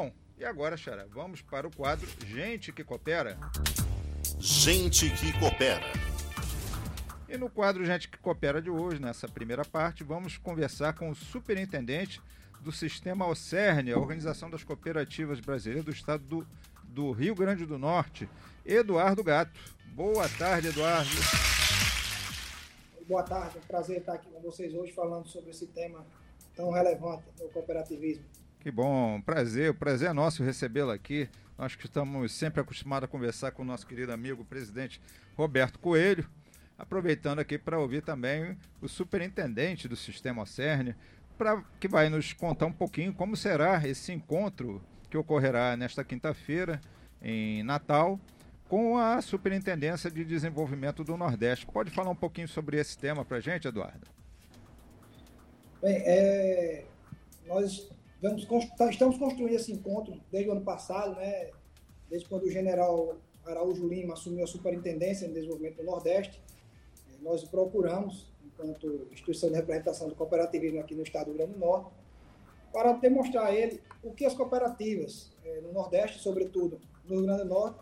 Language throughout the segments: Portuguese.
Bom, e agora, Xará, vamos para o quadro Gente que Coopera. Gente que Coopera. E no quadro Gente que Coopera de hoje, nessa primeira parte, vamos conversar com o superintendente do Sistema OCERN, a Organização das Cooperativas Brasileiras do Estado do, do Rio Grande do Norte, Eduardo Gato. Boa tarde, Eduardo. Boa tarde, é um prazer estar aqui com vocês hoje falando sobre esse tema tão relevante no cooperativismo. Que bom, prazer, o prazer é nosso recebê-lo aqui. Nós que estamos sempre acostumados a conversar com o nosso querido amigo, presidente Roberto Coelho. Aproveitando aqui para ouvir também o superintendente do Sistema CERN, pra, que vai nos contar um pouquinho como será esse encontro que ocorrerá nesta quinta-feira em Natal com a Superintendência de Desenvolvimento do Nordeste. Pode falar um pouquinho sobre esse tema para a gente, Eduardo? Bem, é, nós vamos, tá, estamos construindo esse encontro desde o ano passado, né, desde quando o general Araújo Lima assumiu a Superintendência de Desenvolvimento do Nordeste. É, nós procuramos, enquanto instituição de representação do cooperativismo aqui no estado do Rio Grande do Norte, para demonstrar a ele o que as cooperativas é, no Nordeste, sobretudo no Rio Grande do Norte,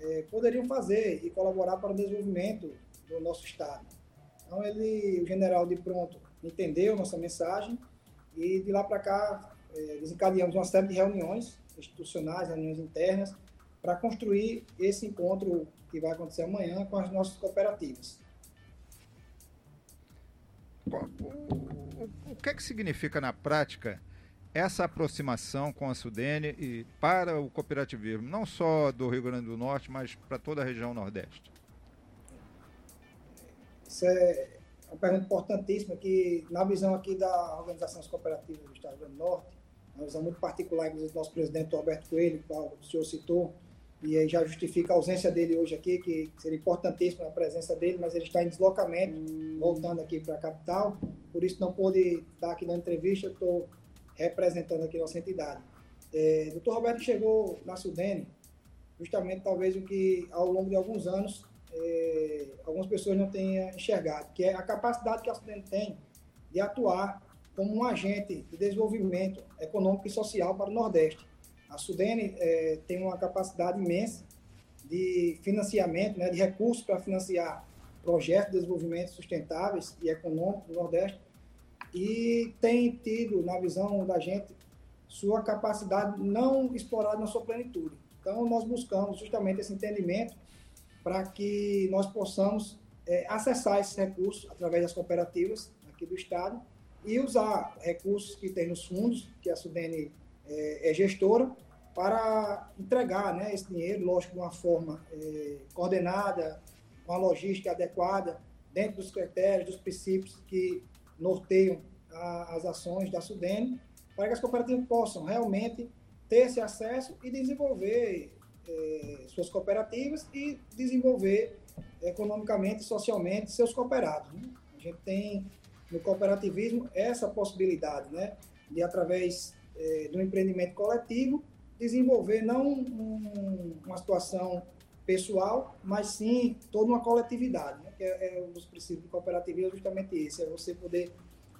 é, poderiam fazer e colaborar para o desenvolvimento do nosso estado. Então ele, o general de pronto entendeu nossa mensagem e de lá para cá é, desencadeamos uma série de reuniões institucionais, reuniões internas, para construir esse encontro que vai acontecer amanhã com as nossas cooperativas. O, que é que significa na prática essa aproximação com a Sudene e para o cooperativismo, não só do Rio Grande do Norte, mas para toda a região Nordeste? Isso é uma pergunta importantíssima que, na visão aqui da Organização das Cooperativas do Estado do Norte, uma visão muito particular, do nosso presidente Roberto Coelho, que o senhor citou, e aí já justifica a ausência dele hoje aqui, que seria importantíssima a presença dele, mas ele está em deslocamento, voltando aqui para a capital, por isso não pôde estar aqui na entrevista, estou representando aqui nossa entidade. É, doutor Roberto chegou na Sudene, justamente talvez o que ao longo de alguns anos é, algumas pessoas não tenham enxergado, que é a capacidade que a Sudene tem de atuar como um agente de desenvolvimento econômico e social para o Nordeste. A Sudene é, tem uma capacidade imensa de financiamento, né, de recursos para financiar projetos de desenvolvimento sustentáveis e econômicos no Nordeste, e tem tido, na visão da gente, sua capacidade não explorada na sua plenitude. Então, nós buscamos justamente esse entendimento para que nós possamos é, acessar esses recursos através das cooperativas aqui do Estado e usar recursos que tem nos fundos, que a Sudene é, é gestora, para entregar né, esse dinheiro, lógico, de uma forma é, coordenada, com a logística adequada, dentro dos critérios, dos princípios que norteiam a, as ações da Sudene, para que as cooperativas possam realmente ter esse acesso e desenvolver eh, suas cooperativas e desenvolver economicamente e socialmente seus cooperados. Né? A gente tem no cooperativismo essa possibilidade, né, de através eh, do empreendimento coletivo desenvolver não um, uma situação pessoal, mas sim toda uma coletividade, né? que é, é um dos princípios do cooperativismo é justamente esse, é você poder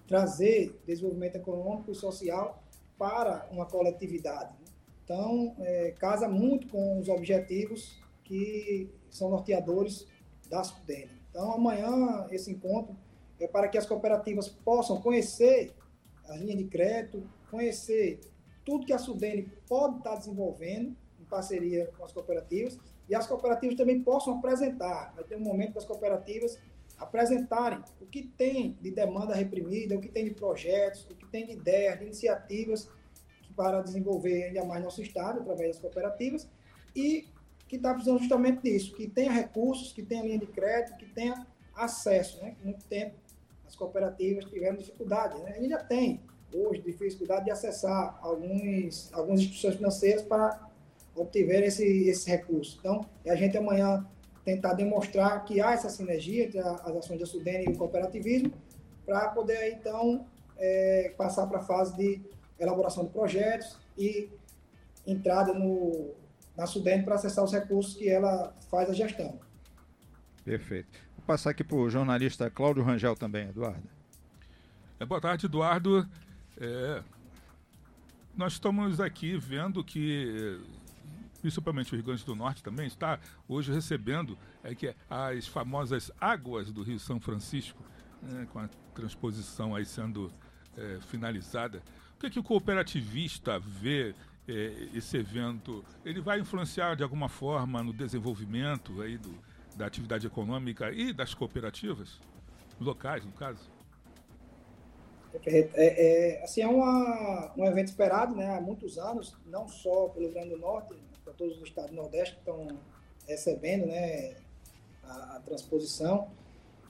trazer desenvolvimento econômico e social para uma coletividade. Né? Então, é, casa muito com os objetivos que são norteadores da SUDEN. Então, amanhã, esse encontro é para que as cooperativas possam conhecer as linhas de crédito, conhecer tudo que a Sudene pode estar desenvolvendo em parceria com as cooperativas e as cooperativas também possam apresentar. Vai ter um momento das cooperativas apresentarem o que tem de demanda reprimida, o que tem de projetos, o que tem de ideias, de iniciativas para desenvolver ainda mais nosso Estado através das cooperativas e que está precisando justamente disso, que tenha recursos, que tenha linha de crédito, que tenha acesso. Né? Muito tempo as cooperativas tiveram dificuldade, né? ainda tem hoje dificuldade de acessar alguns, algumas instituições financeiras para obtiver esse, esse recurso. Então, é a gente amanhã tentar demonstrar que há essa sinergia entre as ações da Sudene e o cooperativismo, para poder, então, é, passar para a fase de elaboração de projetos e entrada no, na Sudene para acessar os recursos que ela faz a gestão. Perfeito. Vou passar aqui para o jornalista Cláudio Rangel também, Eduardo. É, boa tarde, Eduardo. É, nós estamos aqui vendo que principalmente o Rio Grande do Norte também está hoje recebendo é que as famosas águas do Rio São Francisco, né, com a transposição aí sendo é, finalizada. O que, é que o cooperativista vê é, esse evento? Ele vai influenciar de alguma forma no desenvolvimento aí do, da atividade econômica e das cooperativas locais, no caso? É, é, assim, é uma, um evento esperado né, há muitos anos, não só pelo Rio Grande do Norte, para todos os estados do Nordeste que estão recebendo né, a, a transposição.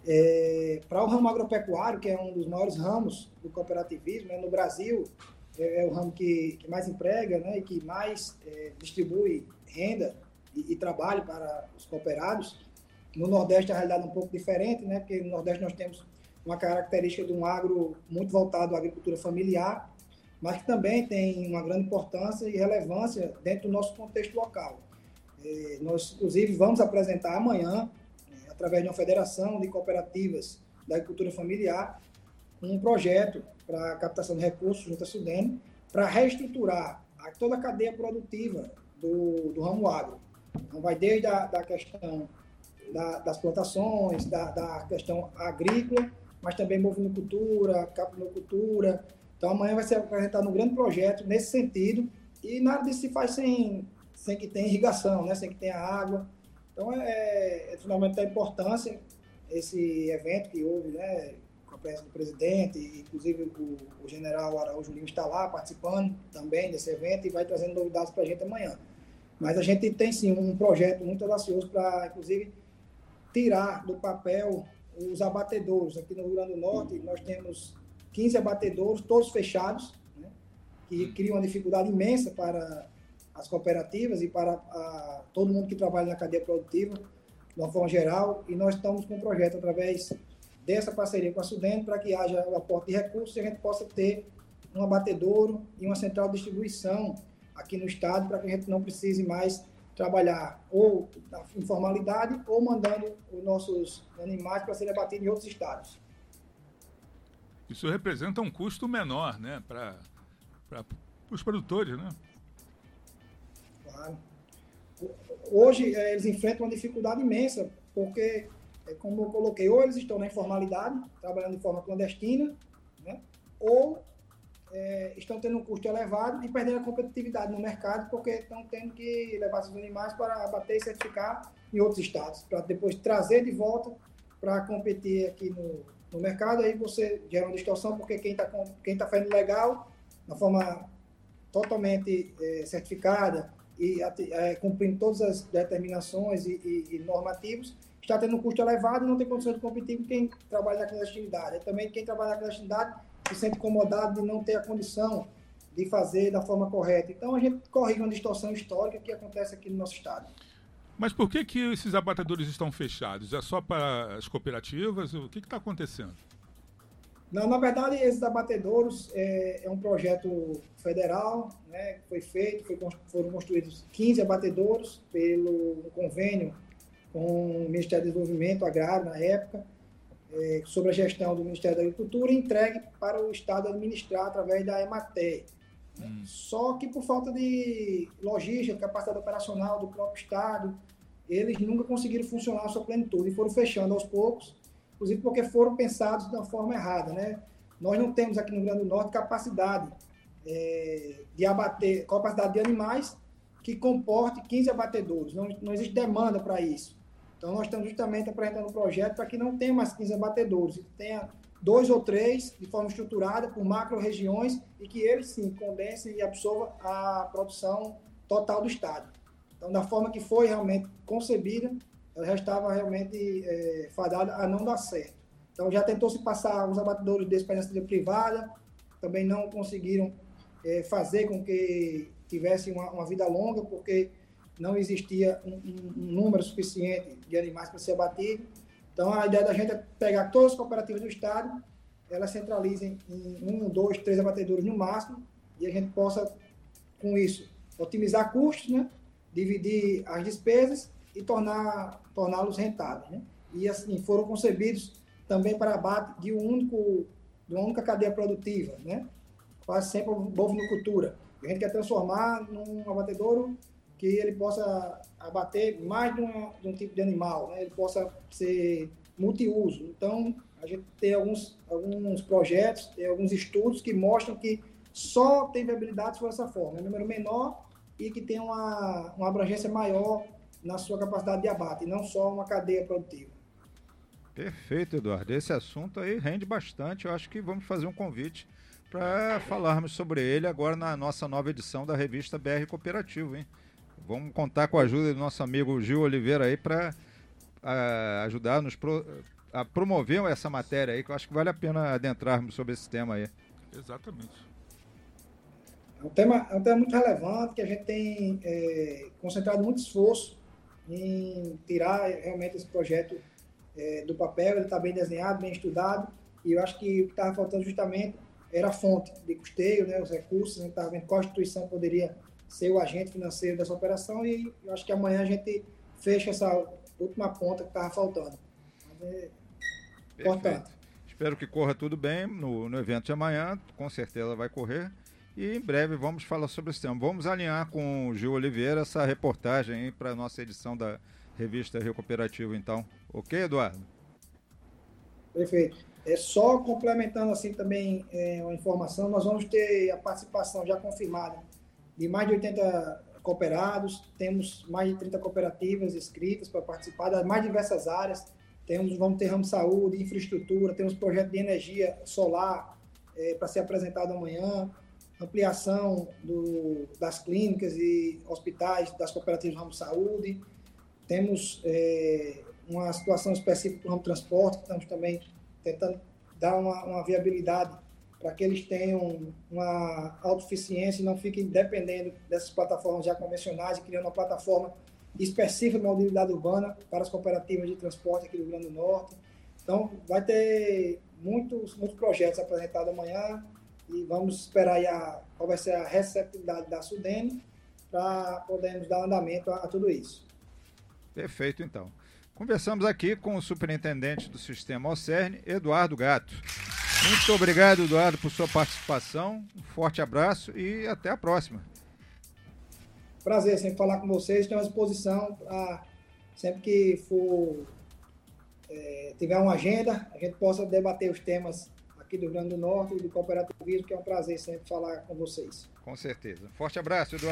É, para o ramo agropecuário, que é um dos maiores ramos do cooperativismo, né, no Brasil é, é, o ramo que, que mais emprega né, e que mais é, distribui renda e, e, trabalho para os cooperados. No Nordeste a realidade é um pouco diferente, né, porque no Nordeste nós temos uma característica de um agro muito voltado à agricultura familiar, mas que também tem uma grande importância e relevância dentro do nosso contexto local. É, nós, inclusive, vamos apresentar amanhã, é, através de uma federação de cooperativas da agricultura familiar, um projeto para captação de recursos junto à Sudene, para reestruturar toda a cadeia produtiva do, do ramo agro. Então, vai desde a da questão da, das plantações, da, da questão agrícola, mas também movinocultura, capinocultura. Então, amanhã vai ser apresentado um grande projeto nesse sentido, e nada disso se faz sem, sem que tenha irrigação, né? sem que tenha água. Então, é, é fundamental a importância esse evento que houve, né? com a presença do presidente, inclusive o, o general Araújo Lima está lá participando também desse evento e vai trazendo novidades para a gente amanhã. Mas a gente tem sim um projeto muito audacioso para, inclusive, tirar do papel os abatedouros. Aqui no Rio Grande do Norte, nós temos 15 abatedouros, todos fechados, né, que criam uma dificuldade imensa para as cooperativas e para a, todo mundo que trabalha na cadeia produtiva, de uma forma geral. E nós estamos com um projeto através dessa parceria com a Sudene para que haja o aporte de recursos e a gente possa ter um abatedouro e uma central de distribuição aqui no estado para que a gente não precise mais trabalhar ou na informalidade ou mandando os nossos animais para serem abatidos em outros estados. Isso representa um custo menor, né, para os produtores, né? Claro. Hoje é, eles enfrentam uma dificuldade imensa, porque, é, como eu coloquei, ou eles estão na informalidade, trabalhando de forma clandestina, né, ou é, estão tendo um custo elevado e perdendo a competitividade no mercado porque estão tendo que levar seus animais para abater e certificar em outros estados, para depois trazer de volta para competir aqui no, no mercado. Aí você gera uma distorção porque quem está quem tá fazendo legal, na forma totalmente é, certificada e é, cumprindo todas as determinações e, e, e, normativos, está tendo um custo elevado e não tem condições de competir com quem trabalha na clandestinidade. Também quem trabalha na clandestinidade se sente incomodado de não ter a condição de fazer da forma correta. Então a gente corrige uma distorção histórica que acontece aqui no nosso estado. Mas por que, que esses abatedores estão fechados? É só para as cooperativas? O que está acontecendo? Não, na verdade, esses abatedouros é, é, um projeto federal, né, foi feito, foi, foram construídos 15 abatedouros pelo um convênio com o Ministério do Desenvolvimento Agrário na época, é, sobre a gestão do Ministério da Agricultura entregue para o Estado administrar através da EMATE. Né? Hum. Só que por falta de logística, capacidade operacional do próprio Estado, eles nunca conseguiram funcionar a sua plenitude e foram fechando aos poucos, inclusive porque foram pensados de uma forma errada. Né? Nós não temos aqui no Rio Grande do Norte capacidade é, de abater, capacidade de animais que comporte 15 abatedouros. Não, não existe demanda para isso. Então, nós estamos justamente apresentando um projeto para que não tenha mais 15 abatedouros, que tenha dois ou três de forma estruturada por macro-regiões e que eles, sim, condensem e absorvam a produção total do Estado. Então, da forma que foi realmente concebida, ela já estava realmente é, fadada a não dar certo. Então, já tentou se passar os abatedouros de experiência privada, também não conseguiram é, fazer com que tivesse uma, uma vida longa, porque não existia um, um, número suficiente de animais para ser abatido. Então, a ideia da gente é pegar todas as cooperativas do Estado, elas centralizem em um, dois, três abatedores no máximo, e a gente possa, com isso, otimizar custos, né? dividir as despesas e tornar, torná-los rentáveis. Né? E, assim, foram concebidos também para abate de, um único, de uma única cadeia produtiva, né? quase sempre bovinocultura. A gente quer transformar num abatedouro que ele possa abater mais de, uma, de um tipo de animal, né? ele possa ser multiuso. Então, a gente tem alguns, alguns projetos, tem alguns estudos que mostram que só tem viabilidade se for dessa forma. É um número menor e que tem uma, uma abrangência maior na sua capacidade de abate, e não só uma cadeia produtiva. Perfeito, Eduardo. Esse assunto aí rende bastante. Eu acho que vamos fazer um convite para falarmos sobre ele agora na nossa nova edição da revista BR Cooperativo, hein? Vamos contar com a ajuda do nosso amigo Gil Oliveira aí para ajudar nos pro, a promover essa matéria aí, que eu acho que vale a pena adentrarmos sobre esse tema aí. Exatamente. É um tema, é um tema muito relevante que a gente tem é, concentrado muito esforço em tirar realmente esse projeto é, do papel. Ele está bem desenhado, bem estudado, e eu acho que o que estava faltando justamente era a fonte de custeio, né, os recursos. A gente estava vendo qual instituição poderia ser o agente financeiro dessa operação, e eu acho que amanhã a gente fecha essa última ponta que estava faltando. Mas é importante. Espero que corra tudo bem no, no evento de amanhã, com certeza vai correr. E em breve vamos falar sobre esse tema. Vamos alinhar com o Gil Oliveira essa reportagem para a nossa edição da revista Rio Cooperativo, então. Ok, Eduardo? Perfeito. É só complementando assim também é, uma informação, nós vamos ter a participação já confirmada de mais de 80 cooperados, temos mais de 30 cooperativas inscritas para participar das mais diversas áreas. Temos, vamos ter ramo de saúde, infraestrutura, temos projeto de energia solar é, para ser apresentado amanhã ampliação do, das clínicas e hospitais das cooperativas do ramo saúde. Temos é, uma situação específica para o ramo transporte, que estamos também tentando dar uma, uma viabilidade para que eles tenham uma autossuficiência e não fiquem dependendo dessas plataformas já convencionais e criando uma plataforma específica de mobilidade urbana para as cooperativas de transporte aqui do Rio Grande do Norte. Então, vai ter muitos, muitos projetos apresentados amanhã, e vamos esperar aí a, qual vai ser a receptividade da Sudene para podermos dar andamento a, a tudo isso. Perfeito, então. Conversamos aqui com o superintendente do sistema OCERN, Eduardo Gato. Muito obrigado, Eduardo, por sua participação. Um forte abraço e até a próxima. Prazer sempre falar com vocês. Estou à disposição para sempre que for é, tiver uma agenda, a gente possa debater os temas aqui do Rio Grande do Norte e do cooperativismo, que é um prazer sempre falar com vocês. Com certeza. Forte abraço, Eduardo.